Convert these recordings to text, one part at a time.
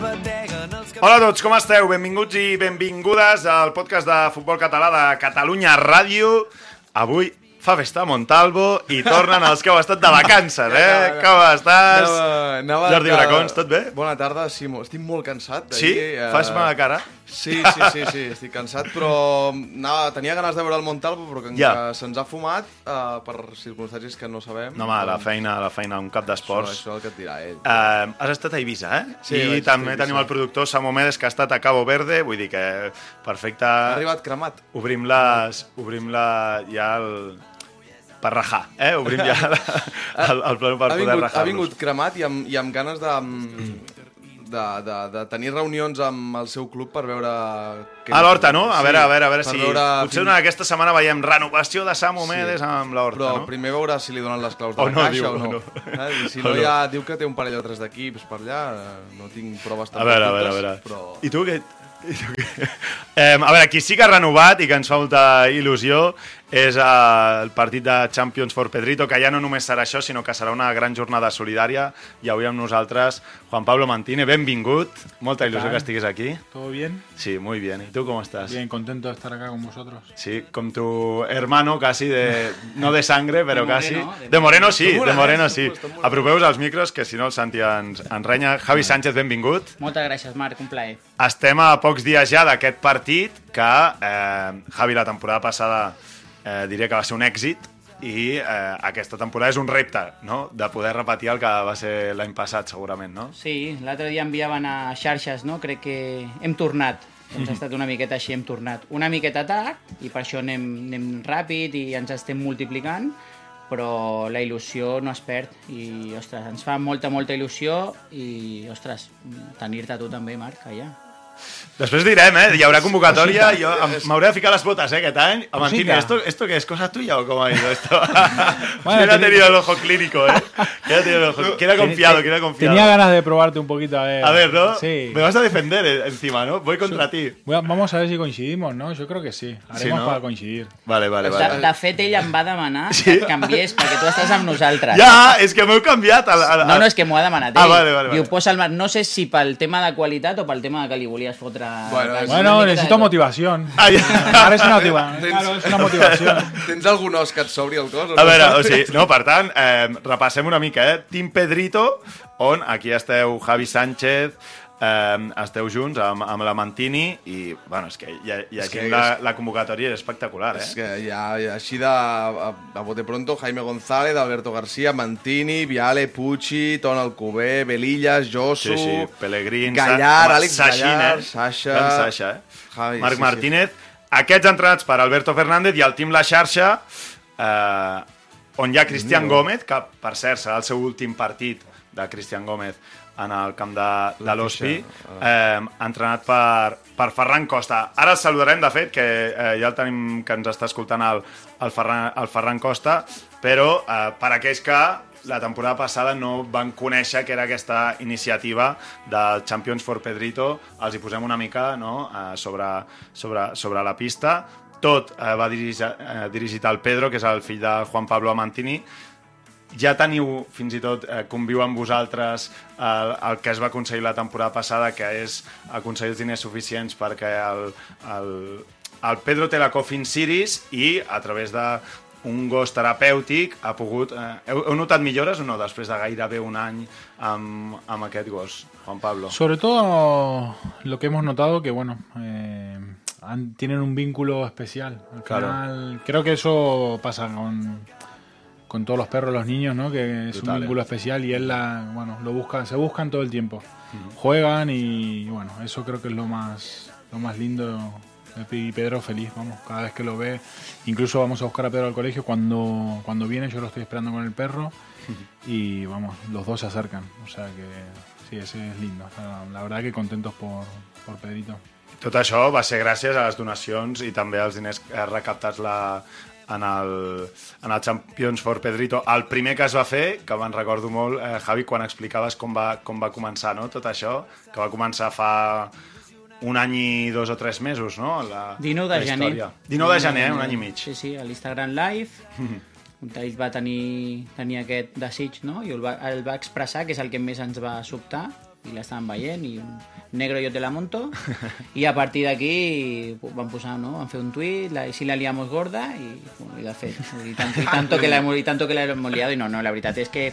Hola a tots, com esteu? Benvinguts i benvingudes al podcast de Futbol Català de Catalunya Ràdio. Avui fa festa a Montalvo i tornen els que heu estat de vacances, eh? Com estàs? Anava, anava Jordi Bracons, tot bé? Bona tarda, sí, mo- estic molt cansat. Sí? eh, Fas mala cara? Sí, sí, sí, sí, estic cansat, però anava, tenia ganes de veure el Montalvo, però que, Ja. se'ns ha fumat eh, per circumstàncies que no sabem. No, home, la Doncs feina, la feina, un cap Això, d'esports. això és el que et dirà ell. Uh, has estat a Eivissa, eh? Sí, I també tenim el productor Samu Medes, que ha estat a Cabo Verde, vull dir que perfecte. Ha arribat cremat. Obrim les... Obrim la... ja el... per rajar, eh? Obrim ja el, el plano per ha, poder vingut, rajar-los. ha vingut cremat i amb, i amb ganes de, de, de, de tenir reunions amb el seu club per veure... Què A l'Horta, no? A Sí, veure, a veure, a veure si... veure Potser fins- aquesta setmana veiem renovació de Samu Medes amb l'Horta, Però no? primer veure si li donen les claus de O la no, caixa diu, o no. o no. Eh? I si no, no. ja diu que té un parell o tres d'equips per allà, eh, no tinc proves A veure, a veure, a veure. Però... I tu què? I tu què? Eh, a veure, qui sí que ha renovat i que ens fa molta il·lusió és eh, el partit de Champions for Pedrito, que ja no només serà això, sinó que serà una gran jornada solidària. I avui amb nosaltres, Juan Pablo Mantine, benvingut. Molta il·lusió que estiguis aquí. ¿Todo bien? Sí, muy bien. ¿Y tú cómo estás? Bien, contento de estar acá con vosotros. Sí, con tu hermano casi de... No de sangre, però De casi. Moreno, de De Moreno sí, de Moreno sí. Apropeu-vos als micros, que si no el Santi ens, ens renya. Javi Sánchez, benvingut. Moltes gràcies, Marc, un plaer. Estem a pocs dies ja d'aquest partit que, eh, Javi, la temporada passada eh, diré que va ser un èxit i eh, aquesta temporada és un repte, no?, de poder repetir el que va ser l'any passat, segurament, no? Sí, l'altre dia enviaven a xarxes, no? Crec que hem tornat. Doncs ha estat una miqueta així, hem tornat. Una miqueta tard, i per això anem, anem ràpid i ens estem multiplicant, però la il·lusió no es perd i, ostres, ens fa molta, molta il·lusió i, ostres, tenir-te tu també, Marc, allà. Després direm, eh? Hi haurà convocatòria, jo em- m'hauré de ficar les botes, eh, aquest any. Amantini, Cosita. ¿esto, ¿esto qué es? ¿Cosa tuya o cómo ha ido esto? Bueno, ¿Quién ha tenido el ojo clínico, eh? ¿Quién ha tenido el ojo? ¿Quién ha confiado? ¿Quién ha confiado? Tenía ganas de probarte un poquito, a ver. A ver, ¿no? Sí. Me vas a defender eh, encima, ¿no? Voy contra ti. Voy a- vamos a ver si coincidimos, ¿no? Yo creo que sí. Haremos ¿no? para coincidir. Vale, vale, De, vale. de fet, ell em va demanar que et canviés perquè tu estàs amb nosaltres. Ja, és que m'heu canviat. Al, al, No, no, és que m'ho ha demanat ell. Ah, vale, vale, Diu, vale. posa el mar... No sé si pel tema de qualitat o pel tema de que li volies fotre... Bueno, és Bueno, necesito de tot. motivación. Ah, ja. Ahora es una motivación. Claro, es una motivación. Tens algun os que et sobri el cos? o A no? veure, o sigui, no, per tant, eh, repassem una mica, eh? Team Pedrito, on aquí esteu Javi Sánchez, eh, esteu junts amb, amb la Mantini i, bueno, és que, i aquí que la, la convocatòria és espectacular, És eh? que ja, ja així de, a, a bote pronto, Jaime González, Alberto García, Mantini, Viale, Pucci, Ton Alcubé, Belillas, Josu, Sí, sí, Pellegrín, Gallar, Àlex Sachin, Gallar, eh? Sasha... Gran Sasha, eh? Javi, Marc sí, sí. Martínez. Aquests entrenats per Alberto Fernández i el Team La Xarxa, eh, on hi ha Cristian Gómez, que per cert serà el seu últim partit de Cristian Gómez en el camp de, de l'Hospi, eh, entrenat per, per Ferran Costa. Ara el saludarem, de fet, que eh, ja el tenim que ens està escoltant el, el, Ferran, el Ferran Costa, però eh, per aquells que la temporada passada no van conèixer que era aquesta iniciativa del Champions for Pedrito, els hi posem una mica no, eh, sobre, sobre, sobre la pista. Tot eh, va dirigir, eh, dirigit al Pedro, que és el fill de Juan Pablo Amantini, ja teniu, fins i tot, eh, conviu amb vosaltres el, el que es va aconseguir la temporada passada, que és aconseguir els diners suficients perquè el, el, el Pedro té la Coffin Series i a través de un gos terapèutic ha pogut... Eh, heu, heu notat millores o no després de gairebé un any amb, amb aquest gos, Juan Pablo? Sobre todo lo que hemos notado que, bueno, eh, han- tienen un vínculo especial. Al Claro. final, creo que eso pasa con, con todos los perros, los niños, ¿no? Que es Brutal, un vínculo especial y él la, bueno, lo busca, se buscan todo el tiempo. Juegan y bueno, eso creo que es lo más, lo más lindo. Y Pedro feliz, vamos, cada vez que lo ve. Incluso vamos a buscar a Pedro al colegio cuando, cuando viene, yo lo estoy esperando con el perro y vamos, los dos se acercan. O sea que sí, ese es lindo. O sea, la verdad que contentos por, por Pedrito. Tot això va ser gràcies a les donacions i també als diners eh, recaptats la, en, el, en el Champions for Pedrito. El primer que es va fer, que me'n recordo molt, eh, Javi, quan explicaves com va, com va començar no? tot això, que va començar fa un any i dos o tres mesos, no? La, 19 de la gener. història. 19 de gener, eh? un any i mig. Sí, sí, a l'Instagram Live. un d'ells va tenir, tenir aquest desig, no? I el va, el va expressar, que és el que més ens va sobtar, i l'estàvem veient, i un negro yo te la monto, i a partir d'aquí van posar, no? Van fer un tuit, la, si la liamos gorda, i, bueno, i de fet, i, tant, i, tanto que la, i tanto que la hemos liado, i no, no, la veritat és que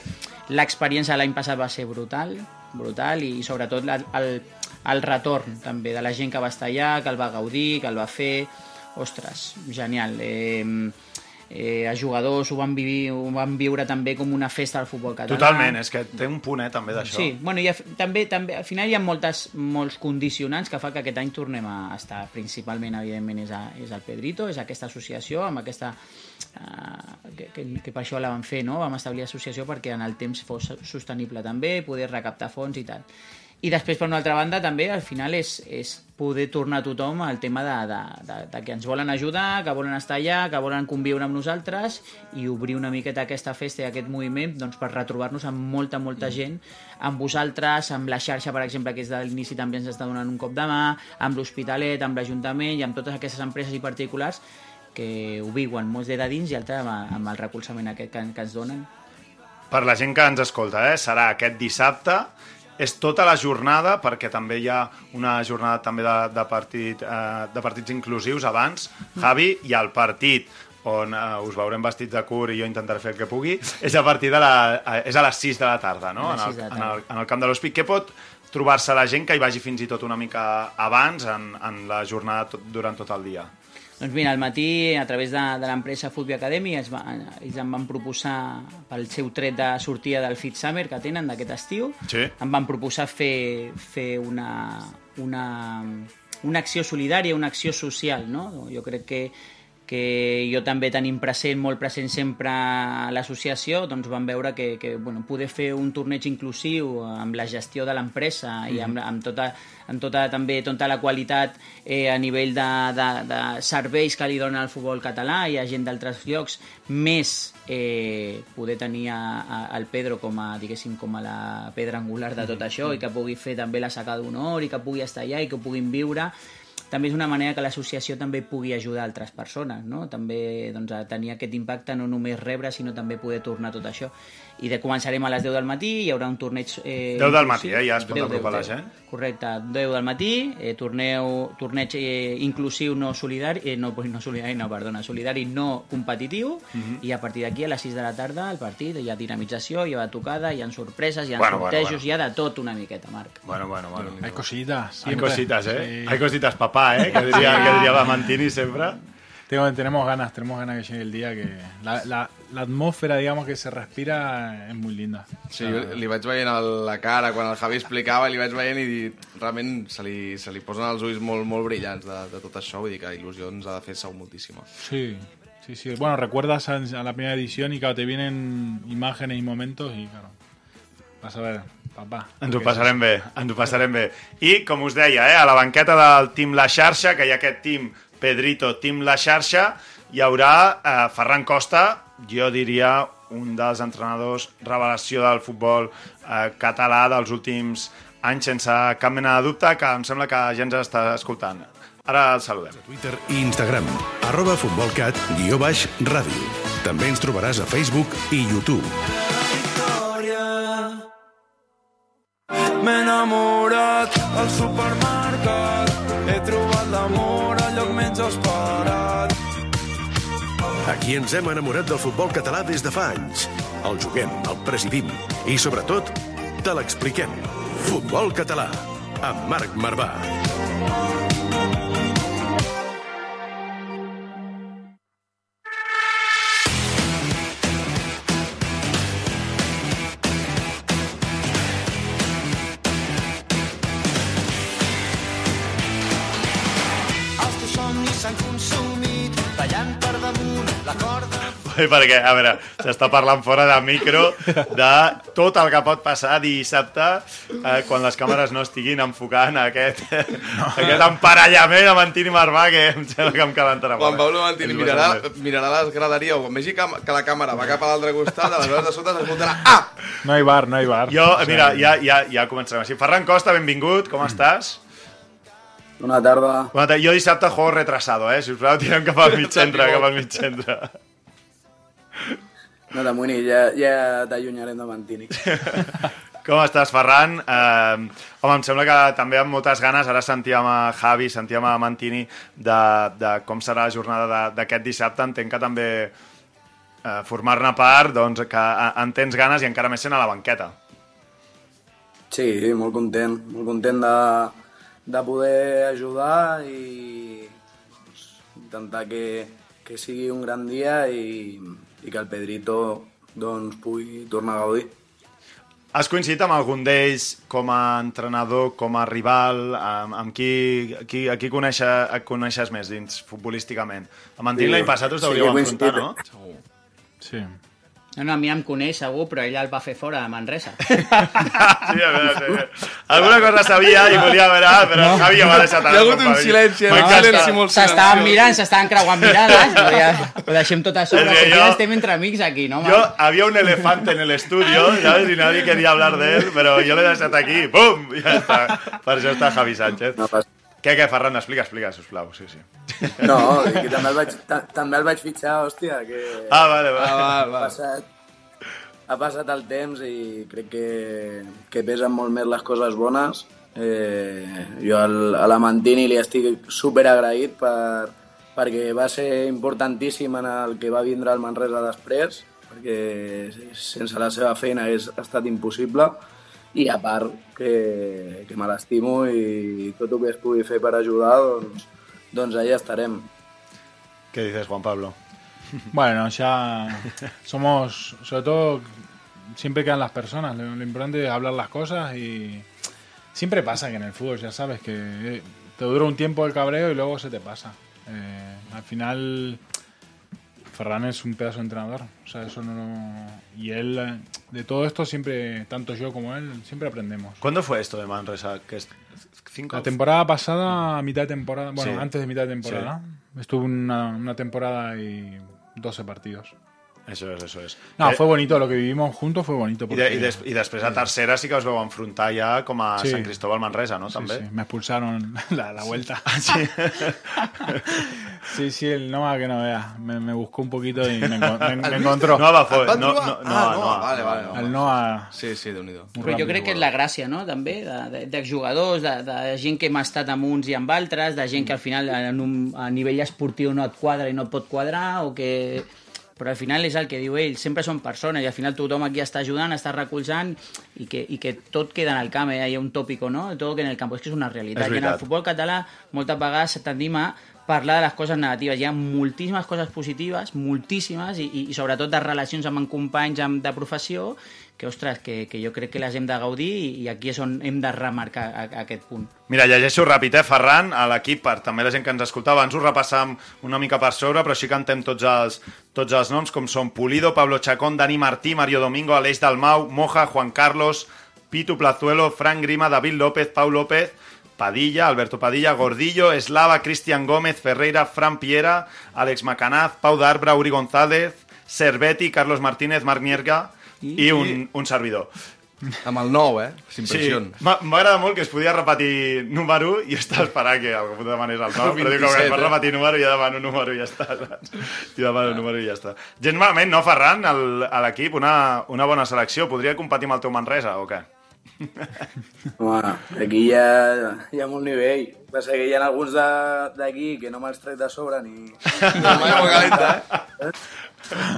l'experiència l'any passat va ser brutal, brutal, i sobretot la, el, el retorn també de la gent que va estar allà, que el va gaudir, que el va fer, ostres, genial. Eh, eh, els jugadors ho van, vivir, ho van viure també com una festa del futbol català. Totalment, és que té un punt, eh, també, d'això. Sí, bueno, i a, també, també, al final hi ha moltes, molts condicionants que fa que aquest any tornem a estar principalment, evidentment, és, a, és el Pedrito, és aquesta associació, amb aquesta... Uh, que, que, que per això la vam fer, no? Vam establir l'associació perquè en el temps fos sostenible també, poder recaptar fons i tal. I després, per una altra banda, també, al final, és, és poder tornar a tothom al tema de, de, de, de que ens volen ajudar, que volen estar allà, que volen conviure amb nosaltres i obrir una miqueta aquesta festa i aquest moviment doncs, per retrobar-nos amb molta, molta gent, amb vosaltres, amb la xarxa, per exemple, que és de l'inici també ens està donant un cop de mà, amb l'Hospitalet, amb l'Ajuntament i amb totes aquestes empreses i particulars que ho viuen molts de dins i altres amb, amb el recolzament aquest que, que ens donen. Per la gent que ens escolta, eh, serà aquest dissabte, és tota la jornada, perquè també hi ha una jornada també de, de, partit, eh, de partits inclusius abans, Javi, i el partit on eh, us veurem vestits de curt i jo intentaré fer el que pugui, és a partir de la, eh, és a les 6 de la tarda, no? En el, en, el, en el camp de l'Hospit. Què pot trobar-se la gent que hi vagi fins i tot una mica abans en, en la jornada tot, durant tot el dia? Doncs mira, al matí, a través de, de l'empresa Football Academy, es va, ells em van proposar, pel seu tret de sortida del Fit Summer que tenen d'aquest estiu, Sí. em van proposar fer, fer una, una, una acció solidària, una acció social, no? Jo crec que que jo també tenim present, molt present sempre a l'associació, doncs vam veure que, que bueno, poder fer un torneig inclusiu amb la gestió de l'empresa i amb, amb, tota, amb tota, també tota la qualitat eh, a nivell de, de, de serveis que li dona el futbol català i a gent d'altres llocs, més eh, poder tenir a, a, el Pedro com a, diguéssim, com a la pedra angular de tot això i que pugui fer també la saca d'honor i que pugui estar allà i que puguin viure també és una manera que l'associació també pugui ajudar altres persones, no? També doncs, a tenir aquest impacte, no només rebre, sinó també poder tornar tot això. I de començarem a les 10 del matí, hi haurà un torneig... Eh, 10 del matí, eh? Ja es pot 10, apropar la 10. gent. Correcte, 10 del matí, eh, torneu, torneig eh, inclusiu no solidari, eh, no, no solidari, no, perdona, solidari no competitiu, Mhm. i a partir d'aquí a les 6 de la tarda el partit, hi ha dinamització, hi ha tocada, hi ha sorpreses, hi ha Bueno, bueno, sortejos, bueno. hi ha de tot una miqueta, Marc. Bueno, bueno, bueno. Hay cositas. Hay siempre. cositas, ¿eh? Sí. Hay cositas, papá, ¿eh? Que diría, que diría Bamantini siempre. Tengo- tenemos ganas, tenemos ganas que llegue el día que la, la- la atmósfera, digamos, que se respira es muy linda. Sí, jo li vaig veient el, la cara quan el Javi explicava, li vaig veient i realment se li, se li posen els ulls molt, molt brillants de, de tot això, vull dir que il·lusió ens ha de fer segur moltíssima. Sí, sí, sí. Bueno, recuerdas a, a la primera edición y claro, te vienen imágenes y momentos y claro, vas a ver, papá. Ens ho passarem bé, ens ho passarem bé. I, com us deia, eh, a la banqueta del Team La Xarxa, que hi ha aquest team Pedrito, Team La Xarxa, hi haurà eh, Ferran Costa, jo diria un dels entrenadors revelació del futbol eh, català dels últims anys, sense cap mena de dubte, que em sembla que ja ens està escoltant. Ara el saludem. Twitter i Instagram, arroba futbolcat, guió baix, ràdio. També ens trobaràs a Facebook i YouTube. M'he enamorat al supermercat, he trobat l'amor al lloc menys esperat. Aquí ens hem enamorat del futbol català des de fa anys. El juguem, el presidim i, sobretot, te l'expliquem. Futbol català, amb Marc Marvà. Perquè, a veure, s'està parlant fora de micro de tot el que pot passar dissabte eh, quan les càmeres no estiguin enfocant aquest, no. aquest emparellament amb Antini Marvà que em sembla que em calentarà Juan molt. Pablo Mantini mirarà, mirarà les graderies o quan vegi que, que la càmera va cap a l'altre costat, aleshores de sota s'escoltarà Ah! No hay bar, no hay bar. Jo, mira, ja, ja, ja començarem així. Ferran Costa, benvingut, com estàs? Bona tarda. Bona tarda. Jo dissabte juego retrasado, eh? Si us plau, tirem cap al mig centre, cap al mig centre. No t'amoïnis, ja, ja t'allunyarem de Mantini. Com estàs, Ferran? Eh, home, em sembla que també amb moltes ganes, ara sentíem a Javi, sentíem a Mantini de, de com serà la jornada d'aquest dissabte. Entenc que també eh, formar-ne part, doncs, que en tens ganes i encara més sent a la banqueta. Sí, molt content, molt content de, de poder ajudar i doncs, intentar que, que sigui un gran dia i, i que el Pedrito doncs, pugui tornar a gaudir. Has coincidit amb algun d'ells com a entrenador, com a rival? Amb, amb qui, qui, a qui conèixer, et coneixes més dins futbolísticament? Amb Antini Sí, l'any passat us sí hauríeu enfrontar, coincidit. no? Sí. No, no, a mi em coneix segur, però ell el va fer fora de Manresa. Sí, a veure, sí. Alguna cosa sabia i volia veure, però no. Javi ja m'ha deixat Hi ha hagut un silenci, eh? un M'encanta. silenci molt S'estaven mirant, s'estaven creuant mirades, però ja ho deixem tot a sobre, És que perquè jo- estem entre amics aquí, no? Yo, había un elefante en el estudio, ¿sabes? Y nadie quería hablar de él, pero yo le he deixat aquí, ¡pum! I ja està. Per això està Javi Sánchez. No passa. Què, què, Ferran? Explica, explica, sisplau. Sí, sí. No, que també el vaig, ta, també el vaig fitxar, hòstia, que Ah, vale, Ah, vale. va, ha, va. passat, ha passat el temps i crec que, que pesen molt més les coses bones. Eh, jo al, a la Mantini li estic super agraït per, perquè va ser importantíssim en el que va vindre al Manresa després, perquè sense la seva feina hagués estat impossible i a part que, me l'estimo i tot el que es pugui fer per ajudar, doncs, doncs allà estarem. ¿Qué dices, Juan Pablo? Bueno, ya somos, sobre todo, siempre quedan las personas. Lo, lo importante es hablar las cosas y siempre pasa que en el fútbol, ya sabes, que eh, te dura un tiempo el cabreo y luego se te pasa. Eh, al final, Ferran es un pedazo de entrenador. O sea, eso no, no- Y él, eh, de todo esto, siempre, tanto yo como él, siempre aprendemos. ¿Cuándo fue esto de Manresa? ¿Cinco? La temporada pasada, a mitad de temporada, bueno, Sí. antes de mitad de temporada, estuve una, una temporada y 12 partidos. Eso es, eso es. No, Eh, fue bonito, lo que vivimos juntos fue bonito. I, Porque, de, i, des, I després a tercera sí que us veu enfrontar ja com a Sí. Sant Cristóbal Manresa, no? sí, També. sí, me expulsaron la, la vuelta. sí, sí, el Nova que no vea. Me, me buscó un poquito y me, me- me encontró. No va fort. Et van No, no, no, Ah, no, no, vale, vale, no. El Nova... Sí, sí, déu-n'hi-do. muy Però jo crec que és la gràcia, no?, també, de, de, de jugadors, de, de gent que hem estat amb uns i amb altres, de gent que al final en un, a nivell esportiu no et quadra i no et pot quadrar, o que... Però al final és el que diu ell, sempre són persones i al final tothom aquí està ajudant, està recolzant i que, i que tot queda en el camp, eh? hi ha un tòpico, no? Tot queda en el camp, és que és una realitat. És I en el futbol català moltes vegades tendim a parlar de les coses negatives. Hi ha moltíssimes coses positives, moltíssimes, i, i, i sobretot de relacions amb companys amb, de professió, que, ostres, que, que jo crec que les hem de gaudir i, aquí és on hem de remarcar a, a aquest punt. Mira, llegeixo ràpid, eh, Ferran, a l'equip, per també la gent que ens escoltava. Abans ho repassàvem una mica per sobre, però que cantem tots els, tots els noms, com són Pulido, Pablo Chacón, Dani Martí, Mario Domingo, Aleix Dalmau, Moja, Juan Carlos, Pitu Plazuelo, Frank Grima, David López, Pau López, Padilla, Alberto Padilla, Gordillo, Eslava, Cristian Gómez, Ferreira, Fran Piera, Àlex Macanaz, Pau d'Arbra, Uri González, Cerveti, Carlos Martínez, Marc Nierga i, un, un servidor. Amb el nou, eh? Sí, S'impression. m'ha- m'agrada molt que es podia repetir número i estava esperant que algú demanés el nom, però dic que 27, per eh? repetir número ja demano número i ja està. saps? I demano número i ja està. Gens malament, no, Ferran, el- a l'equip, una, una bona selecció. Podria competir amb el teu Manresa o què? Home, aquí hi ha, hi ha molt nivell. Passa que hi ha alguns de- d'aquí que no me'ls trec de sobre ni... Mai molt calenta, eh?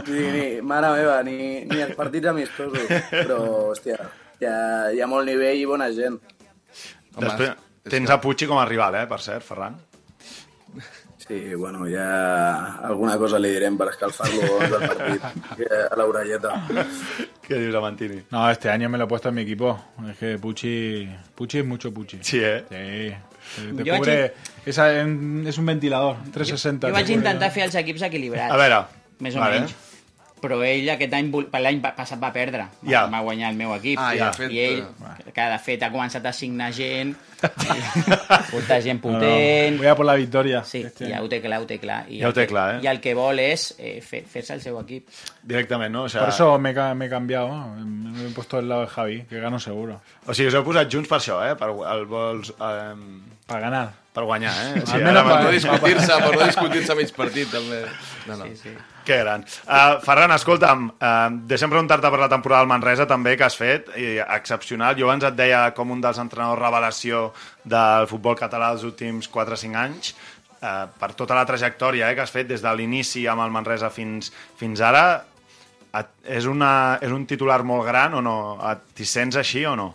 Ni, ni, mare meva, ni, ni els partits amistosos. Però, hòstia, hi ha, hi ha molt nivell i bona gent. Home, Després, és tens a Puig com a rival, eh, per cert, Ferran. Sí, bueno, ja alguna cosa li direm per escalfar-lo del partit que a l'orelleta. Què dius, Amantini? No, este año me lo he puesto en mi equipo. Es que Pucci, Pucci es mucho Pucci. Sí, eh? Sí. Te, te Yo cubre, esa- en- es un ventilador, 360. Jo te vaig intentar fer els equips equilibrats. A veure, Més o vale. menys. Però ell aquest any, per l'any pa- passat va perdre. Ja. va guanyar el meu equip. Ah, ja ha fet, I ell, eh, que de fet ha començat a signar gent, molta gent No, no, potent, voy a por la victoria. Sí, este ja ho té clar, ho té clar. I Ja ho el té clar, eh? I el que vol és eh, fer- fer-se el seu equip. Directament, no? O, sigui, Por eso me, he ca- me he cambiado. ¿no? Me he puesto del lado de Javi, que gano seguro. o sigui, us heu posat junts per això, eh? Per, el vols, eh, Para ganar. per guanyar, eh? O sigui, Almenys ara Per no discutir-se, per no discutir-se a mig partit, també. No, no. Sí, sí. Que gran. Uh, Ferran, escolta'm, uh, deixa'm preguntar-te per la temporada del Manresa també que has fet, i excepcional. Jo abans et deia com un dels entrenadors revelació del futbol català dels últims 4 o 5 anys, uh, per tota la trajectòria eh, que has fet des de l'inici amb el Manresa fins, fins ara, et, és, una, és un titular molt gran o no? Et- T'hi sents així o no?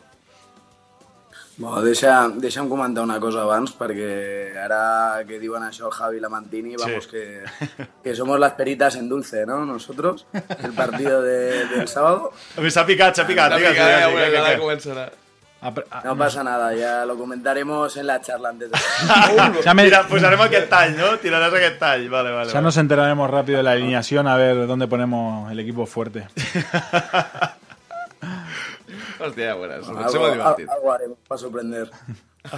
Bueno, deixa, deixa'm comentar una cosa abans, perquè ara que diuen això el Javi i la Mantini, vamos, Sí. que, que somos las peritas en dulce, ¿no? Nosotros, el partido de- del sábado. A mi s'ha picat, s'ha picat. Digues, mica, eh, digues, començarà. Ah, No pasa nada, ya lo comentaremos en la charla antes de... ya, me- Tira, posarem aquest tall, no? Tiraràs aquest tall. Vale, vale, ya vale. nos enteraremos rápido de la alineación a ver dónde ponemos el equipo fuerte. Hòstia, ja veuràs. Em algo, sembla divertit. algo haremos para sorprender.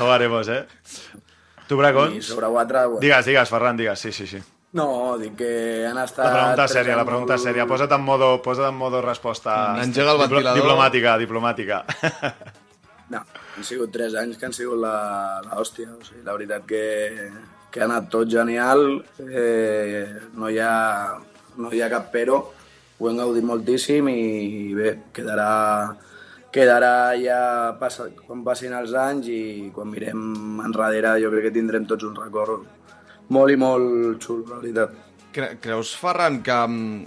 Ho haremos, eh? Tu, Bracons? Y sobre quatre, bueno, Digues, digues, Ferran, digues, sí, sí, sí. No, dic que han estat... La pregunta sèria, la pregunta molt- sèria. Posa't en modo, posa't en modo resposta... Engega el ventilador. Diplomàtica, diplomàtica. No, han sigut tres anys que han sigut la, la hòstia. O sigui, la veritat que, que ha anat tot genial, eh, no, hi ha, no hi ha cap però, ho hem gaudit moltíssim i bé, quedarà, quedarà ja passa, quan passin els anys i quan mirem enrere jo crec que tindrem tots un record molt i molt xulo, la veritat. Cre creus, Ferran, que mm,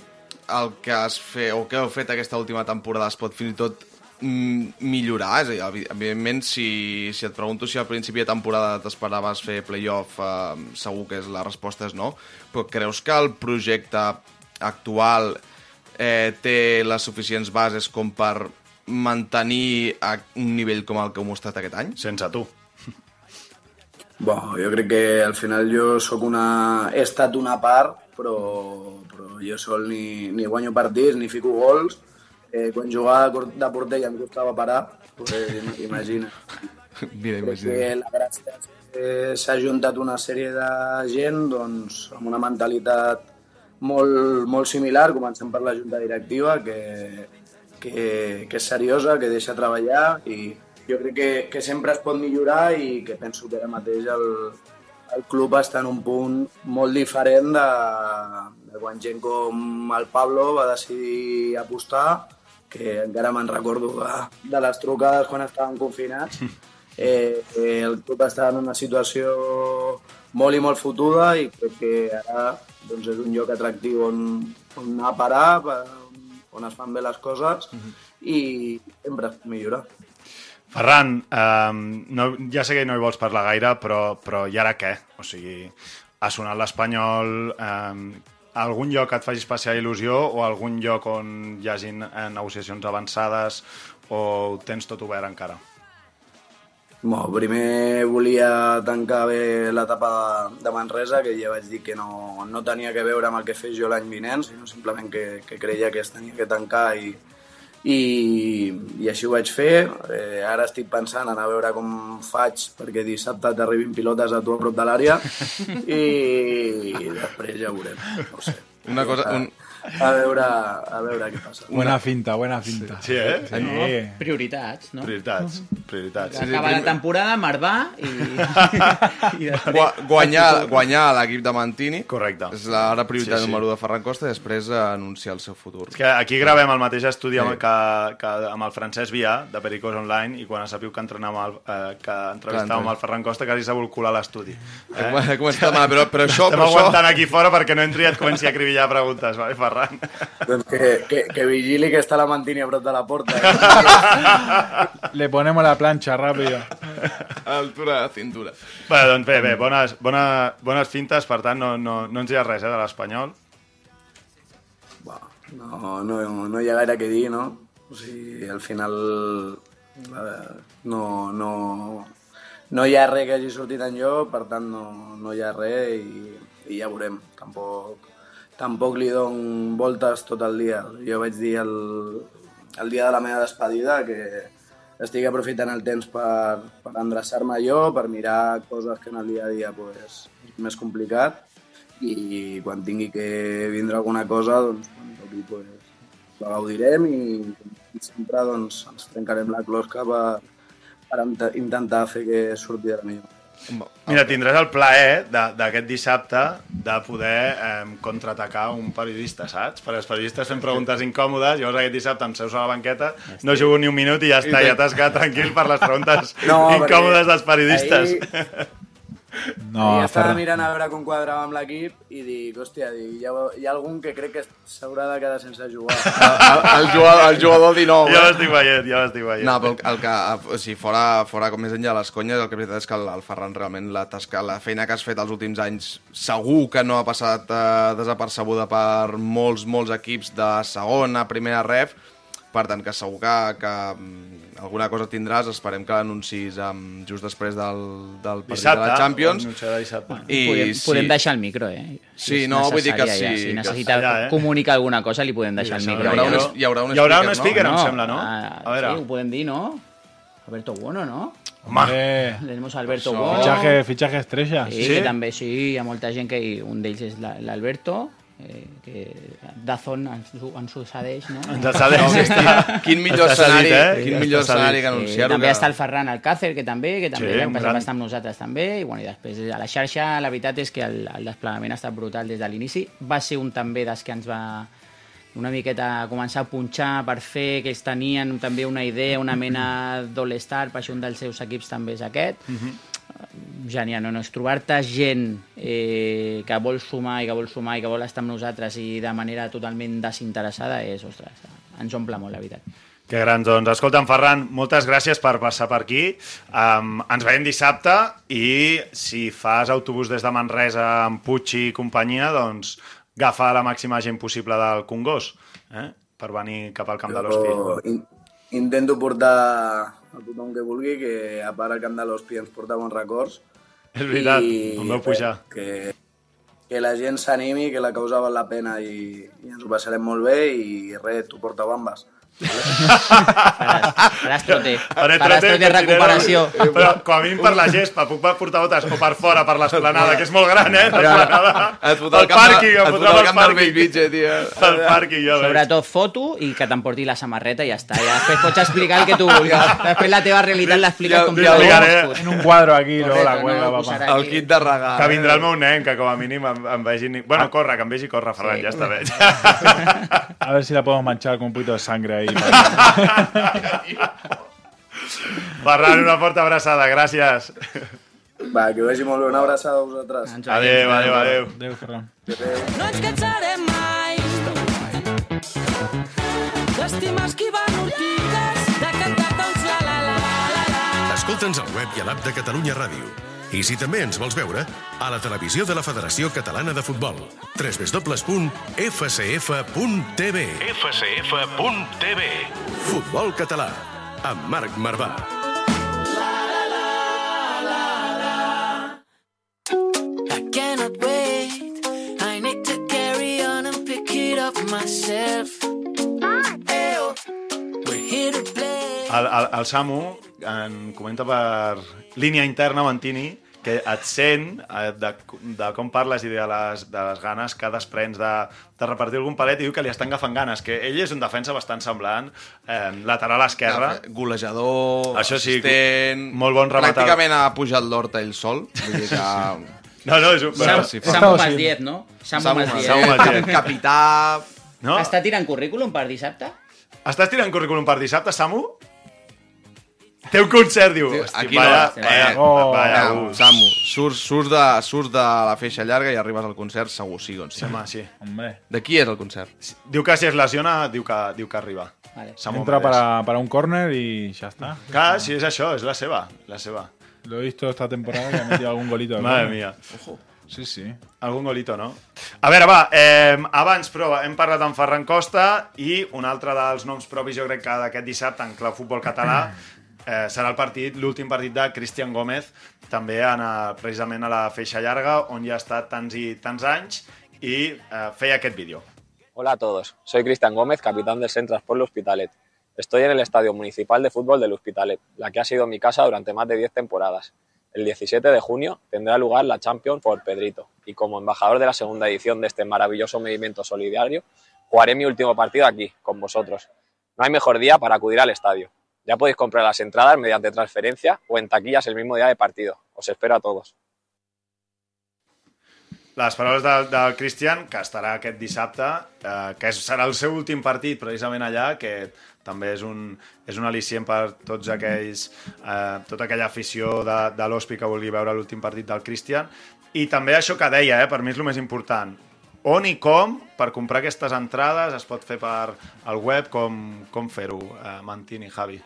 el que has fet o que heu fet aquesta última temporada es pot fins i tot mm, millorar? És a dir, evi- evidentment, si, si et pregunto si al principi de temporada t'esperaves fer playoff, eh, segur que és, la resposta és no, però creus que el projecte actual eh, té les suficients bases com per mantenir a un nivell com el que heu mostrat aquest any? Sense tu. Bo, jo crec que al final jo sóc una... He estat una part, però, però jo sol ni, ni guanyo partits, ni fico gols. Eh, quan jugava de porter ja em costava parar, pues, imagina. Mira, Crec que imagina. la gràcia és que s'ha juntat una sèrie de gent doncs, amb una mentalitat molt, molt similar, comencem per la junta directiva, que, que, que és seriosa, que deixa treballar i jo crec que, que sempre es pot millorar i que penso que ara mateix el, el club està en un punt molt diferent de, de quan gent com el Pablo va decidir apostar, que encara me'n recordo de, de les trucades quan estàvem confinats, eh, eh, el club està en una situació molt i molt fotuda i crec que ara doncs, és un lloc atractiu on, on anar a parar, per- on es fan bé les coses i sempre es pot millorar. Ferran, um, no, ja sé que no hi vols parlar gaire, però, però i ara què? O sigui, ha sonat l'Espanyol... Um, algun lloc que et faci especial il·lusió o algun lloc on hi hagin eh, negociacions avançades o ho tens tot obert encara? Bueno, primer volia tancar bé l'etapa de, Manresa, que ja vaig dir que no, no tenia que veure amb el que fes jo l'any vinent, sinó simplement que, que creia que es tenia que tancar i, i, i així ho vaig fer. Eh, ara estic pensant en a veure com faig perquè dissabte t'arribin pilotes a tu a prop de l'àrea i, i després ja ho veurem. No ho sé. Una cosa, un, A veure, a veure què passa. Buena finta, buena finta. Sí, eh? Sí. No, prioritats, no? Prioritats, prioritats. sí, Acaba la primer- temporada, Marbà i... i després... Gua- guanyar, guanyar l'equip de Mantini Correcte. és la ara prioritat Sí, sí, sí. sí. número 1 de Ferran Costa i després anunciar el seu futur. És que aquí gravem el mateix estudi amb, Sí. que, que, amb el Francesc Vià, de Pericos Online, i quan sapiu que entrenàvem el, eh, que entrevistàvem el Ferran Costa, quasi s'ha volgut colar a l'estudi. Eh? He començat demanar, però, però això... Estem Però això... aguantant aquí fora perquè no entri i et comenci a acribillar preguntes, vale, Ferran? Doncs que, que, que vigili que està la Mantini a prop de la porta. Eh? Le ponemos la plancha rápido. Altura de cintura. Bé, doncs bé, bé, bones, bona, bones fintes, per tant, no, no, no ens hi ha res, eh, de l'Espanyol. Bah, no, no, no hi ha gaire que dir, no? O sigui, al final no, no, no hi ha res que hagi sortit en jo, per tant no, no hi ha res i, i ja veurem. Tampoc, tampoc li dono voltes tot el dia. Jo vaig dir el, el dia de la meva despedida que estic aprofitant el temps per, per endreçar-me jo, per mirar coses que en el dia a dia pues, és més complicat i quan tingui que vindre alguna cosa, doncs, quan toqui, pues, la gaudirem i, i sempre doncs, ens trencarem la closca per, per int- intentar fer que surti de la millor. Mira, tindràs el plaer de- d'aquest dissabte de poder eh, contraatacar un periodista, saps? Perquè els periodistes fent preguntes incòmodes, llavors aquest dissabte em seus a la banqueta, no jugo ni un minut i ja està, ja t'has quedat tranquil per les preguntes No, incòmodes dels periodistes. Ahir, No, ahir estava Ferran. mirant a veure com quadrava amb l'equip i dic, hòstia, dic, hi, ha, hi ha algun que crec que s'haurà de quedar sense jugar. El, el, jugador, el jugador 19. Ja eh? l'estic veient, ja l'estic veient. No, però el, el que, o sigui, fora, fora com més enllà de les conyes, el que és veritat és que el, el Ferran realment la tasca, la feina que has fet els últims anys segur que no ha passat eh, desapercebuda per molts, molts equips de segona, primera ref, per tant que segur que, que mm, alguna cosa tindràs, esperem que l'anuncis um, just després del, del partit dissabte, de la Champions. dissabte. I podem, sí. podem deixar el micro, eh? Sí, és no, vull dir que sí, Si que necessita allà, eh? comunicar alguna cosa, li podem deixar el deixar micro. Hi haurà un, ja. hi haurà un Hi haurà un speaker, speaker, no? em sembla, no? Ah, A veure. Sí, ho podem dir, no? Alberto Bueno, no? Hombre, Tenemos a Alberto. Bueno. fichaje, fichaje estrella. Sí, Sí? que també, sí, hi ha molta gent que un d'ells és la- l'Alberto, eh, que Dazon ens, ho- ens ho cedeix, no? Ens cedeix, està. Quin millor Està cedit, escenari, eh? quin Està millor escenari que Sí, anunciar-ho. també que- està el Ferran Alcácer, que també, que també Sí, gran. va estar amb nosaltres també, i, bueno, i després a la xarxa la veritat és que el, el desplegament ha estat brutal des de l'inici. Va ser un també dels que ens va una miqueta començar a punxar per fer que ells tenien també una idea, una mena d'all-star, per això un dels seus equips també és aquest. Genial, no, no, és trobar-te gent eh, que vol sumar i que vol sumar i que vol estar amb nosaltres i de manera totalment desinteressada és, ostres, ens omple molt, la veritat. Que grans, doncs. Escolta'm, Ferran, moltes gràcies per passar per aquí. Um, ens veiem dissabte i si fas autobús des de Manresa amb Puig i companyia, doncs agafa la màxima gent possible del Congost eh? per venir cap al Camp de in, intento portar a tothom que vulgui, que a part el Camp de l'Hospi ens porta bons records. És veritat, I veu res, pujar. Que, que la gent s'animi, que la causa val la pena i, i ens ho passarem molt bé i res, tu porta bambes. Faràs, faràs trote. Faré Faràs trote, recuperació. Però com a mínim per la gespa, puc portar botes o per fora, per l'esplanada, que és molt gran, eh? L'esplanada. Et fotrà El pàrquing, et em fotrà al camp del pàrquing. Bellvitge, tio. El pàrquing, jo veig. Sobretot foto i que t'emporti la samarreta i ja està. Ja després pots explicar el que tu vulguis. Després la teva realitat l'expliques com tu ja. En un cuadro aquí, luego la cuelga, no, posarà El kit de regal. Que vindrà el meu nen, que com a mínim em, em vegi... Bueno, corre, que em vegi córrer, Ferran, Sí. ja està bé. A ver si la podemos manchar con un poquito de sangre ahí. Ferran, una forta abraçada, gràcies. Va, que vagi molt bé. Una abraçada a vosaltres. Adéu, adéu, adéu. Adéu, Ferran. No ens cansarem mai d'estimar esquivant ortigues, de cantar tots la la la la la. Escolta'ns al web i a l'app de Catalunya Ràdio. I si també ens vols veure, a la televisió de la Federació Catalana de Futbol. www.fcf.tv fcf.tv Futbol català, amb Marc Marvà. I cannot wait. I need to carry on and pick it up myself. Ew. We're here to. El, el, el Samu en comenta per línia interna, Mantini, que et sent eh, de, de com parles i de les, de les ganes que desprens de, de repartir algun palet i diu que li estan agafant ganes, que ell és un defensa bastant semblant, eh, lateral esquerra, Golejador, Això sí, assistent... molt bon rematador. Pràcticament ha pujat l'horta ell sol. Vull dir que... No, no, és un... Sam, sí, Samu. 10, no? Samu, Samu más 10. Samu 10. Capità... no? Està tirant currículum per dissabte? Estàs tirant currículum per dissabte, Samu? Té un concert, diu. Tio, Hosti, aquí vaya, no. vaya, Oh. vaya, Eh, ús. Samu, surts, surts, de, surts de la feixa llarga i arribes al concert segur, sí, on Sí, sí. home, sí. Hombre. De qui és el concert? Diu que si es lesiona, diu que, diu que arriba. Vale. Samu Entra Mendes. para, para un córner y ya está. Clar, sí, és això, és la seva, la seva. Lo he visto esta temporada que ha metido algún golito. Madre mía. Sí, sí. Algun golito, no? A veure, va, eh, abans, però, hem parlat amb Ferran Costa i un altre dels noms propis, jo crec que d'aquest dissabte en clau futbol català eh, serà el partit, l'últim partit de Cristian Gómez, també en, precisament a la feixa llarga, on ja ha estat tants i tants anys i eh, feia vídeo. Hola a todos, soy Cristian Gómez, capitán del Centro Sport L'Hospitalet. Estoy en el Estadio Municipal de Fútbol del Hospitalet, la que ha sido mi casa durante más de 10 temporadas. El 17 de junio tendrá lugar la Champions por Pedrito y como embajador de la segunda edición de este maravilloso movimiento solidario, jugaré mi último partido aquí, con vosotros. No hay mejor día para acudir al estadio. Ya podéis comprar las entradas mediante transferencia o en taquillas el mismo día de partido. Os espero a todos. Les paraules del, del Cristian, que estarà aquest dissabte, eh, que serà el seu últim partit precisament allà, que també és un, és un al·licient per tots aquells, eh, tota aquella afició de, de l'Hospi que vulgui veure l'últim partit del Cristian. I també això que deia, eh, per mi és el més important, on i com per comprar aquestes entrades es pot fer per al web, com, com fer-ho, eh, Mantini, Javi?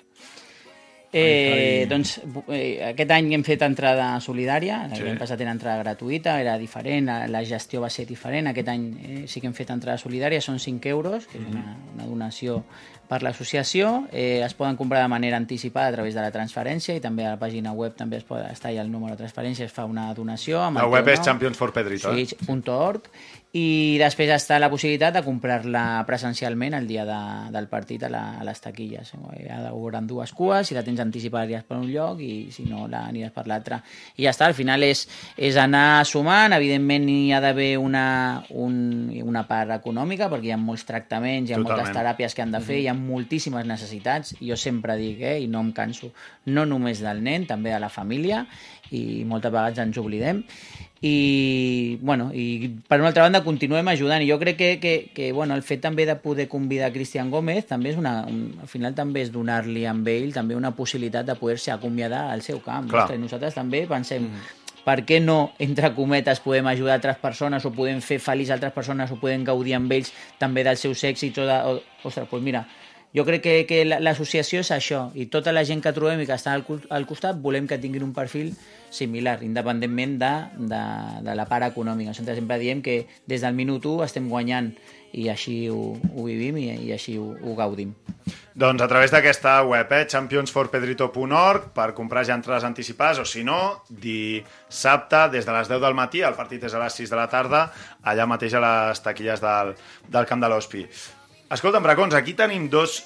Eh, doncs eh, aquest any hem fet entrada solidària, sí. l'any passat era entrada gratuïta, era diferent, la- la gestió va ser diferent, aquest any eh, sí que hem fet entrada solidària, són 5 euros, que és una, una donació per l'associació, eh, es poden comprar de manera anticipada a través de la transferència i també a la pàgina web també es pot, està allà el número de transferència, es fa una donació. amb La web teu és nom. Champions for Pedrito, eh? Sí, .org i després està la possibilitat de comprar-la presencialment el dia de, del partit a, la, a les taquilles. Hi haurà dues cues, si la tens anticipada aniràs per un lloc i si no la aniràs per l'altre. I ja està, al final és, és anar sumant, evidentment hi ha d'haver una, un, una part econòmica perquè hi ha molts tractaments, hi ha Totalment. moltes teràpies que han de fer, hi ha moltíssimes necessitats, jo sempre dic, eh, i no em canso, no només del nen, també de la família, i moltes vegades ens oblidem, i, bueno, i per una altra banda continuem ajudant. I jo crec que, que, que bueno, el fet també de poder convidar Cristian Gómez també és una, un, al final també és donar-li amb ell també una possibilitat de poder-se acomiadar al seu camp. Clar. Ostres, nosaltres també pensem per què no, entre cometes, podem ajudar altres persones o podem fer feliç altres persones o podem gaudir amb ells també dels seus èxits o de, o, ostres, doncs mira, jo crec que, que la- l'associació és això i tota la gent que trobem i que està al, al costat volem que tinguin un perfil similar, independentment de, de, de la part econòmica. Nosaltres sempre diem que des del minut 1 estem guanyant i així ho, ho vivim i, i així ho, ho gaudim. Doncs a través d'aquesta web, eh, championsforpedrito.org, per comprar ja entrades anticipades, o si no, dissabte, des de les 10 del matí, el partit és a les 6 de la tarda, allà mateix a les taquilles del, del Camp de l'Hospi. Escolta'm, Bracons, aquí tenim dos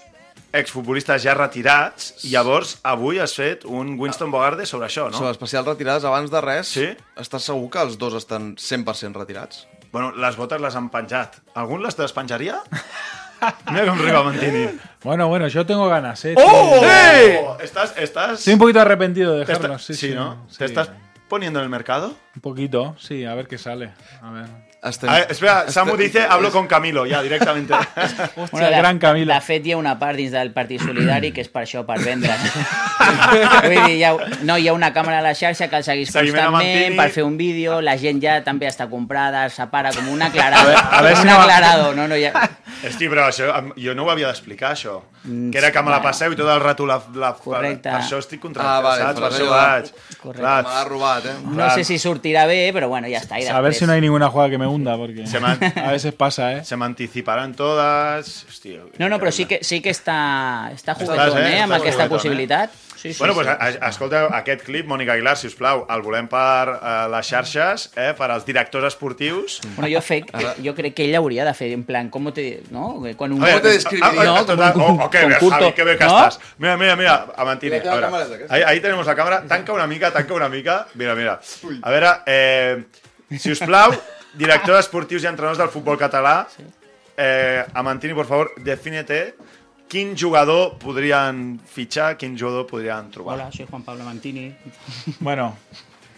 exfutbolistes ja retirats, i llavors avui has fet un Winston Bogarde sobre això, no? Sobre especial retirades, abans de res, Sí? estàs segur que els dos estan 100% retirats? Bueno, les botes les han penjat. Algun les despenjaria? Mira com riba Mantini. Bueno, bueno, yo tengo ganas, ¿eh? ¡Oh! Sí. Estás, estás... Estoy un poquito arrepentido de te está- dejarlos. Sí, sí, sí, ¿no? sí. ¿Te estás poniendo en el mercado? Un poquito, sí, a ver qué sale. A ver. Estem... A ver, espera, Samu dice, hablo con Camilo, ya, directamente. Hòstia, gran Camilo. De fet, hi ha una part dins del Partit Solidari que és per això, per vendre's. Vull dir, hi ha, no, hi ha una càmera a la xarxa que el segueix Seguiment a constantment per fer un vídeo, la gent ja també està comprada, separa com un aclarador. A veure- a veure un si no- aclarador, no, no, ja... Hosti, però això, jo no ho havia d'explicar, això. Mm, Que era que me la passeu i tot el rato la... la Correcte. Per això estic contractat, Ah, vale, saps? per això vaig. Correcte. Clar, Me l'ha robat, eh? No sé si sortirà bé, però bueno, ja està. I A ver si no hay ninguna jugada que me hunda, porque Se a veces pasa, ¿eh? se me anticiparan todas... Hòstia, No, no, però sí que, sí que està, està juguetón, eh? eh, amb aquesta juguetón, possibilitat. Sí, sí, bueno, sí. a- a- escolta, aquest clip, Mònica Aguilar, si us plau, el volem per eh, les xarxes, eh, per als directors esportius. Bueno, jo, fec, jo crec que ell hauria de fer, en plan, com te... No? Quan un... A ver, te ah, No, total, un- oh, oh, qué con bien, curto, Javi, qué bien que ¿no? estás. Mira, mira, mira, a Mantini. Mira que A aquesta. ahí, ahí tenemos la cámara. Tanca una mica, tanca una mica. Mira, mira. A veure, eh, si us plau, directors esportius i entrenadors del futbol català, eh, a Mantini, por favor, defínete quin jugador podrien fitxar, quin jugador podrien trobar. Hola, soy Juan Pablo Mantini. Bueno,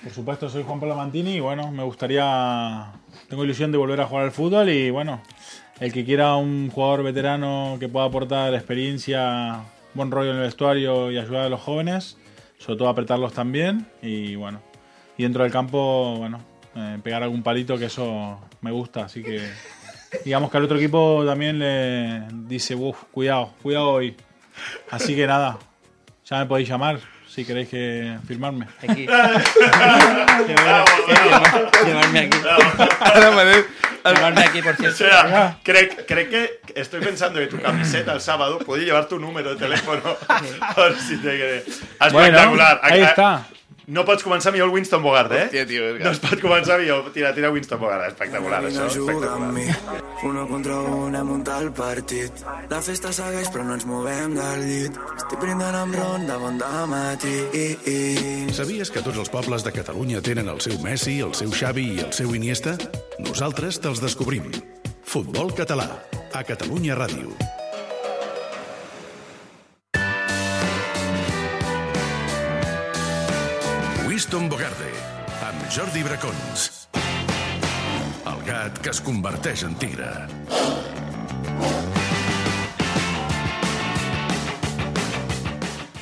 por supuesto soy Juan Pablo Mantini y bueno, me gustaría, tengo ilusión de volver a jugar al fútbol y bueno, el que quiera un jugador veterano que pueda aportar experiencia, buen rollo en el vestuario y ayudar a los jóvenes, sobre todo apretarlos también y bueno, y dentro del campo, bueno, eh, pegar algún palito que eso me gusta, así que digamos que al otro equipo también le dice, uff, cuidado, cuidado hoy. Así que nada, ya me podéis llamar si queréis que firmarme. Aquí. Llevarme aquí. Llevarme aquí, por O cierto. sea, crec, crec que estoy pensando que tu camiseta el sábado puede llevar tu número de teléfono por si te quiere. Espectacular. Bueno, ahí está. No pots començar millor el Winston Bogart, eh? Hòstia, tio, No es pot començar millor. Tira, tira Winston Bogart. Espectacular, això. amb mi. Espectacular. Uno contra un hem muntat el partit. La festa segueix però no ens movem del llit. Estic brindant amb ron de bon matí. Sabies que tots els pobles de Catalunya tenen el seu Messi, el seu Xavi i el seu Iniesta? Nosaltres te'ls descobrim. Futbol català, a Catalunya Ràdio. Winston Bogarde, amb Jordi Bracons. El gat que es converteix en tigre.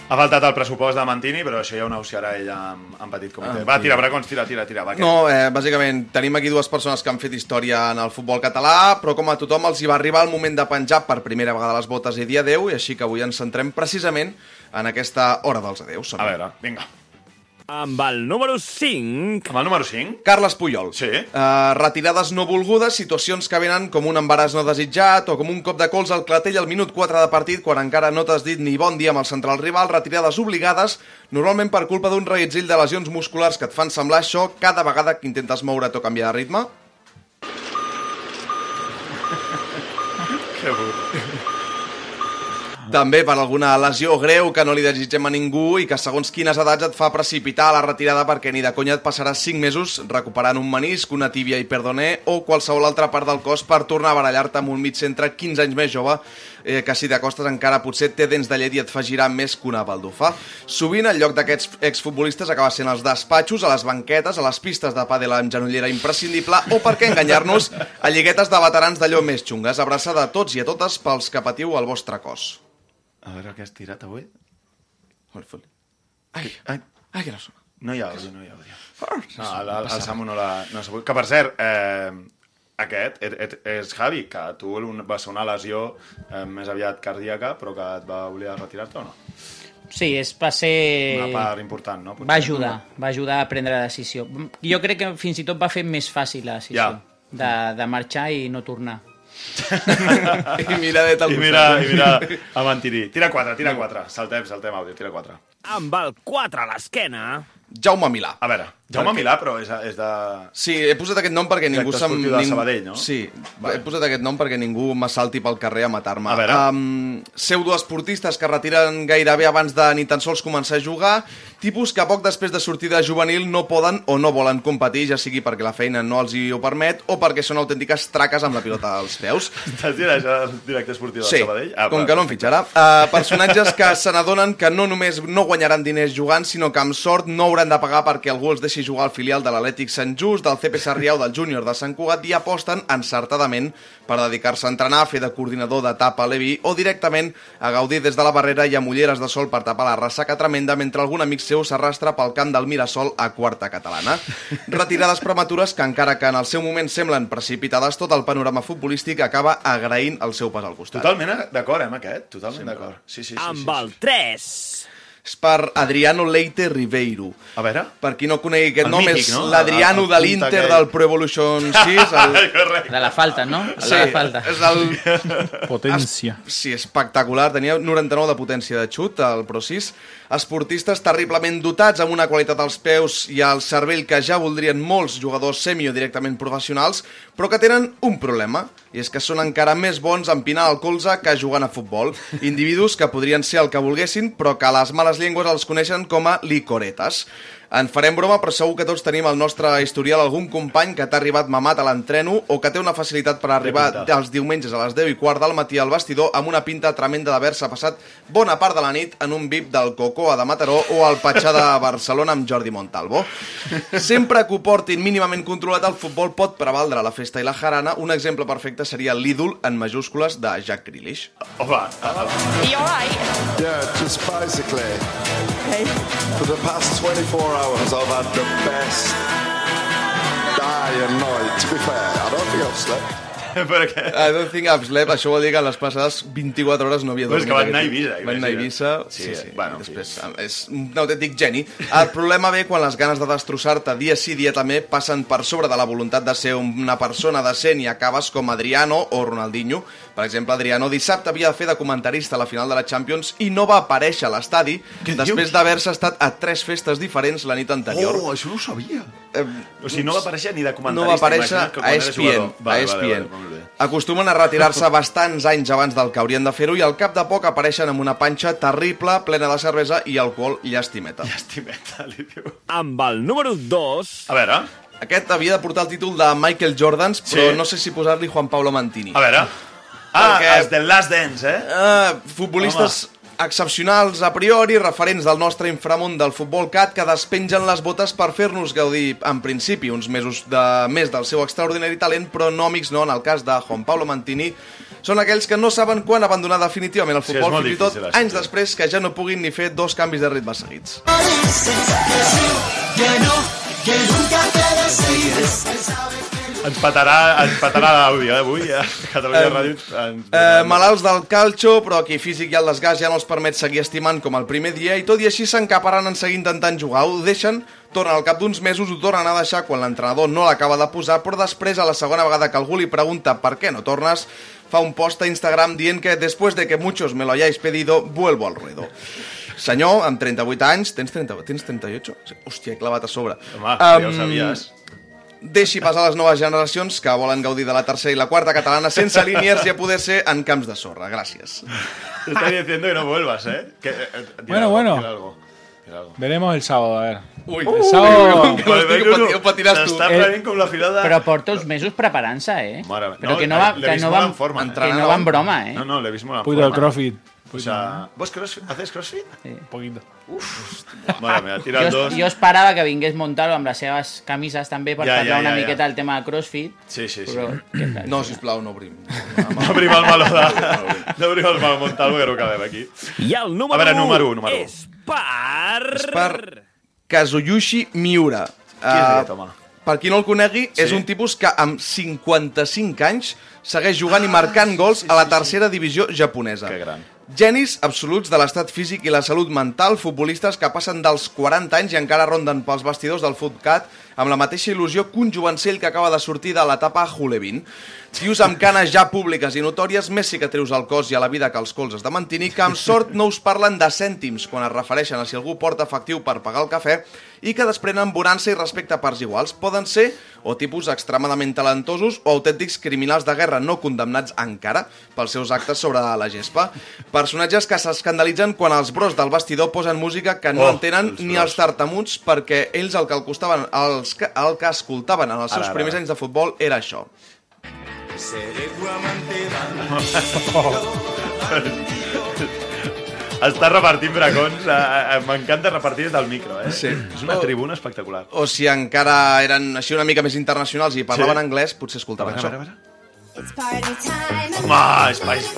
Ha faltat el pressupost de Mantini, però això ja ho negociarà ell amb, amb petit comitè. Va, tira, Bracons, tira, tira, tira. Va, que... No, eh, bàsicament tenim aquí dues persones que han fet història en el futbol català, però com a tothom els hi va arribar el moment de penjar per primera vegada les botes i dir adeu, i així que avui ens centrem precisament en aquesta hora dels adeus. A veure, vinga. Amb el número 5... Amb el número 5? Carles Puyol. Sí. Uh, retirades no volgudes, situacions que venen com un embaràs no desitjat o com un cop de cols al clatell al minut 4 de partit quan encara no t'has dit ni bon dia amb el central rival, retirades obligades, normalment per culpa d'un reguitzell de lesions musculars que et fan semblar això cada vegada que intentes moure't o canviar de ritme. Que burro. També per alguna lesió greu que no li desitgem a ningú i que segons quines edats et fa precipitar a la retirada perquè ni de conya et passaràs 5 mesos recuperant un menisc, una tíbia i perdoner o qualsevol altra part del cos per tornar a barallar-te amb un mig centre 15 anys més jove eh, que si t'acostes encara potser té dents de llet i et fa girar més que una baldufa. Sovint el lloc d'aquests exfutbolistes acaba sent els despatxos, a les banquetes, a les pistes de pàdel amb genollera imprescindible o per què enganyar-nos a lliguetes de veterans d'allò més xungues. Abraçada a tots i a totes pels que patiu al vostre cos. A veure què has tirat avui. Ai, ai, ai, que no sona. No hi ha àudio, no hi ha àudio. No, el, el, el Samu no l'ha no Que, per cert, eh, aquest és, és, és Javi, que a tu va ser una lesió eh, més aviat cardíaca, però que et va obligar a retirar-te o no? Sí, és, va ser... Una part important, no? Potser. Va ajudar, va ajudar a prendre la decisió. Jo crec que fins i tot va fer més fàcil la decisió. Ja. De, de marxar i no tornar. I mira de tal I mira, i mira a Mantiri. Tira 4, tira 4. Saltem, saltem àudio, tira 4. Amb el 4 a l'esquena... Jaume Milà. A veure, Jaume Perquè- Milà, però és, és de... Sí, he posat aquest nom perquè ningú Director esportiu de Sabadell, no? Sí, Vale. he posat aquest nom perquè ningú m'assalti pel carrer a matar-me. A veure. Um, pseudoesportistes que retiren gairebé abans de ni tan sols començar a jugar, tipus que poc després de sortir de juvenil no poden o no volen competir, ja sigui perquè la feina no els hi ho permet o perquè són autèntiques traques amb la pilota als peus. Estàs dient això del directe esportiu de Sí, Sabadell? com va, que no em fitxarà. Uh, personatges que se n'adonen que no només no guanyaran diners jugant, sinó que amb sort no hauran de pagar perquè algú els deixi jugar al filial de l'Atlètic Sant Just, del CP Sarrià o del Júnior de Sant Cugat i aposten encertadament per dedicar-se a entrenar, a fer de coordinador d'etapa a Levi o directament a gaudir des de la barrera i amb ulleres de sol per tapar la ressaca tremenda mentre algun amic seu s'arrastra pel camp del Mirasol a quarta catalana. Retirades prematures que encara que en el seu moment semblen precipitades, tot el panorama futbolístic acaba agraint el seu pas al costat. Totalment d'acord, eh, amb aquest? Totalment d'acord. Sí, sí, sí. Amb sí, el 3... És per Adriano Leite Ribeiro. A veure... Per qui no conegui aquest El nom, mític, és no? l'Adriano de l'Inter del Pro Evolution 6. El... De la falta, no? Sí, De la falta. és el... Potència. Sí, espectacular. Tenia 99 de potència de xut, el Pro 6. Esportistes terriblement dotats, amb una qualitat als peus i al cervell que ja voldrien molts jugadors semi o directament professionals, però que tenen un problema, i és que són encara més bons en pinar el colze que jugant a futbol. Individus que podrien ser el que volguessin, però que a les males llengües els coneixen com a licoretes. En farem broma, però segur que tots tenim al nostre historial algun company que t'ha arribat mamat a l'entreno o que té una facilitat per arribar els diumenges a les 10 i quart del matí al vestidor amb una pinta tremenda d'haver-se passat bona part de la nit en un VIP del Cocoa de Mataró o al Patxà de Barcelona amb Jordi Montalvo. Sempre que ho portin mínimament controlat, el futbol pot prevaldre la festa i la jarana. Un exemple perfecte seria l'ídol en majúscules de Jack Grealish. Home, Yeah, just basically. For the past 24 hours, I've had the best day and night. To be fair, I don't think I've slept. Perquè... I don't think I've slept, això vol dir que les passades 24 hores no havia Però és dormit. que van anar a Ibiza. Van anar a Ibiza, sí, Sí, sí. bueno, en Després, és un autèntic geni. El problema ve quan les ganes de destrossar-te dia sí, dia també, passen per sobre de la voluntat de ser una persona decent i acabes com Adriano o Ronaldinho. Per exemple, Adriano dissabte havia de fer de comentarista a la final de la Champions i no va aparèixer a l'estadi després d'haver-se estat a tres festes diferents la nit anterior. Oh, això no ho sabia. Eh, O sigui, no va aparèixer ni de comentarista. no va aparèixer a ESPN. jugador. a Vale, ESPN. Vale, vale, molt bé. Acostumen a retirar-se bastants anys abans del que haurien de fer-ho i al cap de poc apareixen amb una panxa terrible, plena de cervesa i alcohol llàstimeta. Llàstimeta, li diu. Amb el número 2... A veure... Aquest havia de portar el títol de Michael Jordans, però Sí. no sé si posar-li Juan Pablo Mantini. A veure... Ah, Perquè- els del Last Dance, eh? Uh, futbolistes excepcionals a priori, referents del nostre inframont del futbol cat, que despengen les botes per fer-nos gaudir, en principi, uns mesos de més del seu extraordinari talent, però no amics no, en el cas de Juan Pablo Mantini, són aquells que no saben quan abandonar definitivament el Sí, futbol, molt fins i tot anys sí. després que ja no puguin ni fer dos canvis de ritme seguits. Ens petarà, ens petarà l'àudio, eh, avui, a Catalunya Em, Ràdio. Ens... Eh, malalts del calcio, però aquí físic i el desgast ja no els permet seguir estimant com el primer dia i tot i així s'encaparan en seguir intentant jugar. Ho deixen, tornen al cap d'uns mesos, ho tornen a deixar quan l'entrenador no l'acaba de posar, però després, a la segona vegada que algú li pregunta per què no tornes, fa un post a Instagram dient que després de que muchos me lo hayáis pedido, vuelvo al ruedo. Senyor, amb 38 anys, tens, 30, tens 38? Sí. Hòstia, he clavat a sobre. Home, ja ho sabies. Deixi passar les noves generacions que volen gaudir de la tercera i la quarta catalana sense línies i a poder ser en camps de sorra. Gràcies. Te estoy diciendo que no vuelvas, ¿eh? Que, eh, eh, tira Bueno, algo, bueno. tira algo, algo. Veremos el sábado, a ver. Uy, el sábado... que no estic pati- ho patiràs tu. T'està Eh, prenent com la filada... Però porta uns mesos preparant-se, eh? Mare meva. Però que no va, que no va, en forma. que no va en broma, eh? No, no, l'he vist molt en Un poquito de forma. crossfit. O sea, ¿vos crossfit? ¿Haces crossfit? Un poquito. Madre mía, tira Jo, dos. jo esperava que vingués Montalo amb les seves camises també per Ja, parlar ja, una ja, ja. miqueta del tema de CrossFit. Sí, sí, sí. Però, què tal? No, sisplau, no obrim. No obrim el meló de... No obrim el meló Montalvo, que no acabem aquí. I el número, A veure, número u, número u. és per... És per Kazuyushi Miura. Qui és Eh, aquest home? Per qui no el conegui, Sí. és un tipus que amb 55 anys segueix jugant i marcant gols a la tercera divisió japonesa. Que gran. Genis absoluts de l'estat físic i la salut mental, futbolistes que passen dels 40 anys i encara ronden pels vestidors del Futcat amb la mateixa il·lusió que un jovencell que acaba de sortir de l'etapa Hulevin. Tios amb canes ja públiques i notòries, més cicatrius al cos i a la vida que els colzes de Mantini, que amb sort no us parlen de cèntims quan es refereixen a si algú porta efectiu per pagar el cafè i que desprenen bonança i respecte a parts iguals. Poden ser o tipus extremadament talentosos o autèntics criminals de guerra no condemnats encara pels seus actes sobre la gespa. Personatges que s'escandalitzen quan els bros del vestidor posen música que no Oh, entenen els ni els tartamuts perquè ells el que, el costaven, els que, el que escoltaven en els seus Ara, primers ara. anys de futbol era això. Està repartint bracons. eh, eh, M'encanta repartir des del micro, eh? Sí. És una tribuna espectacular. O si encara eren així una mica més internacionals i parlaven Sí. anglès, potser A escoltaven veure, a això. veure, a veure. Home, Spice.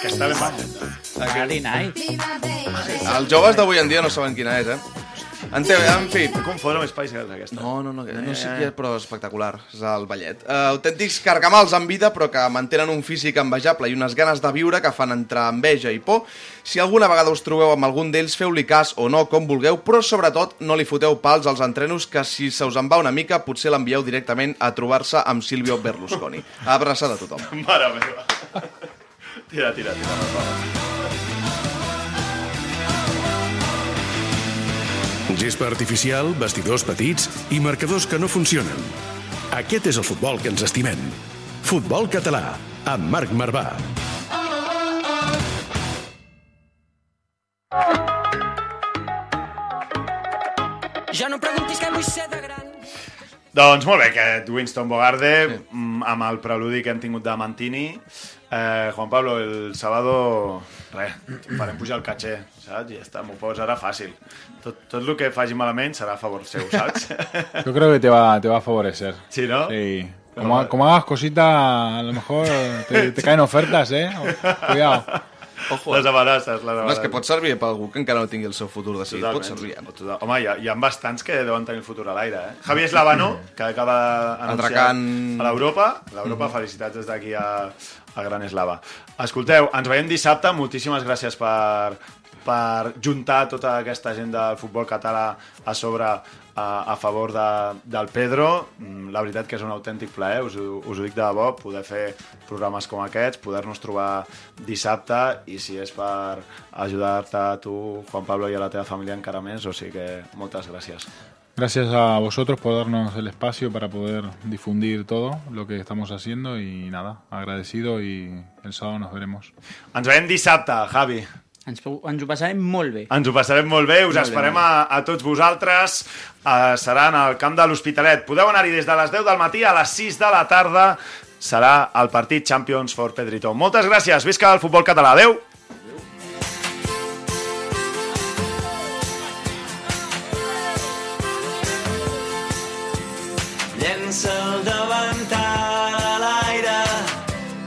Que està ben baix. Friday night. Els joves d'avui en dia no saben quina és, eh? En, te, en fi, Em confondre amb Spice Girls, aquesta. No, no, no, no sé qui és, però espectacular. És el ballet. Uh, autèntics cargamals en vida, però que mantenen un físic envejable i unes ganes de viure que fan entrar enveja i por. Si alguna vegada us trobeu amb algun d'ells, feu-li cas o no, com vulgueu, però sobretot no li foteu pals als entrenos que si se us en va una mica potser l'envieu directament a trobar-se amb Silvio Berlusconi. Abraçada a tothom. Mare meva. Tira, tira, tira. va. Gespa artificial, vestidors petits i marcadors que no funcionen. Aquest és el futbol que ens estimem. Futbol català, amb Marc Marvà. Ja no preguntis què vull ser de gran. Doncs molt bé, aquest Winston Bogarde, mm, amb el preludi que hem tingut de Mantini. Eh, Juan Pablo, el sábado, res, farem pujar el caché, saps? I ja està, m'ho posarà fàcil. Tot, tot el que faci malament serà a favor seu, saps? Yo creo que te va, te va a favorecer. Sí, ¿no? Sí. Como, como hagas cositas, a lo mejor te, te caen ofertas, ¿eh? Cuidado. Ojo. Les amenaces, les amenaces. és que pot servir per algú que encara no tingui el seu futur decidit. Pot servir. eh? Total. Home, hi ha, hi ha bastants que deuen tenir el futur a l'aire, eh? Javi Eslavano, que acaba d'anunciar Atracant- a l'Europa. A L'Europa, felicitats des d'aquí a, a Gran Eslava. Escolteu, ens veiem dissabte. Moltíssimes gràcies per, per juntar tota aquesta gent del futbol català a sobre a, a favor de, del Pedro. Mm, La veritat que és un autèntic plaer, us, us ho dic de debò, poder fer programes com aquests, poder-nos trobar dissabte i si és per ajudar-te a tu, Juan Pablo, i a la teva família encara més, o sigui que moltes gràcies. Gracias a vosotros por darnos el espacio para poder difundir todo lo que estamos haciendo y nada, agradecido y el sábado nos veremos. Ens veiem dissabte, Javi. Ens, ens ho passarem molt bé. Ens ho passarem molt bé, us Molt bé, esperem molt a, a tots vosaltres. Uh, serà en el camp de l'Hospitalet. Podeu anar-hi des de les 10 del matí a les 6 de la tarda. Serà el partit Champions for Pedrito. Moltes gràcies, visca el futbol català. Adeu! Llença el davantal a l'aire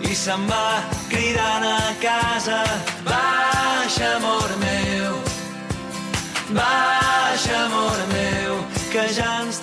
i se'n va cridant a casa. Baixa, amor meu, que ja ens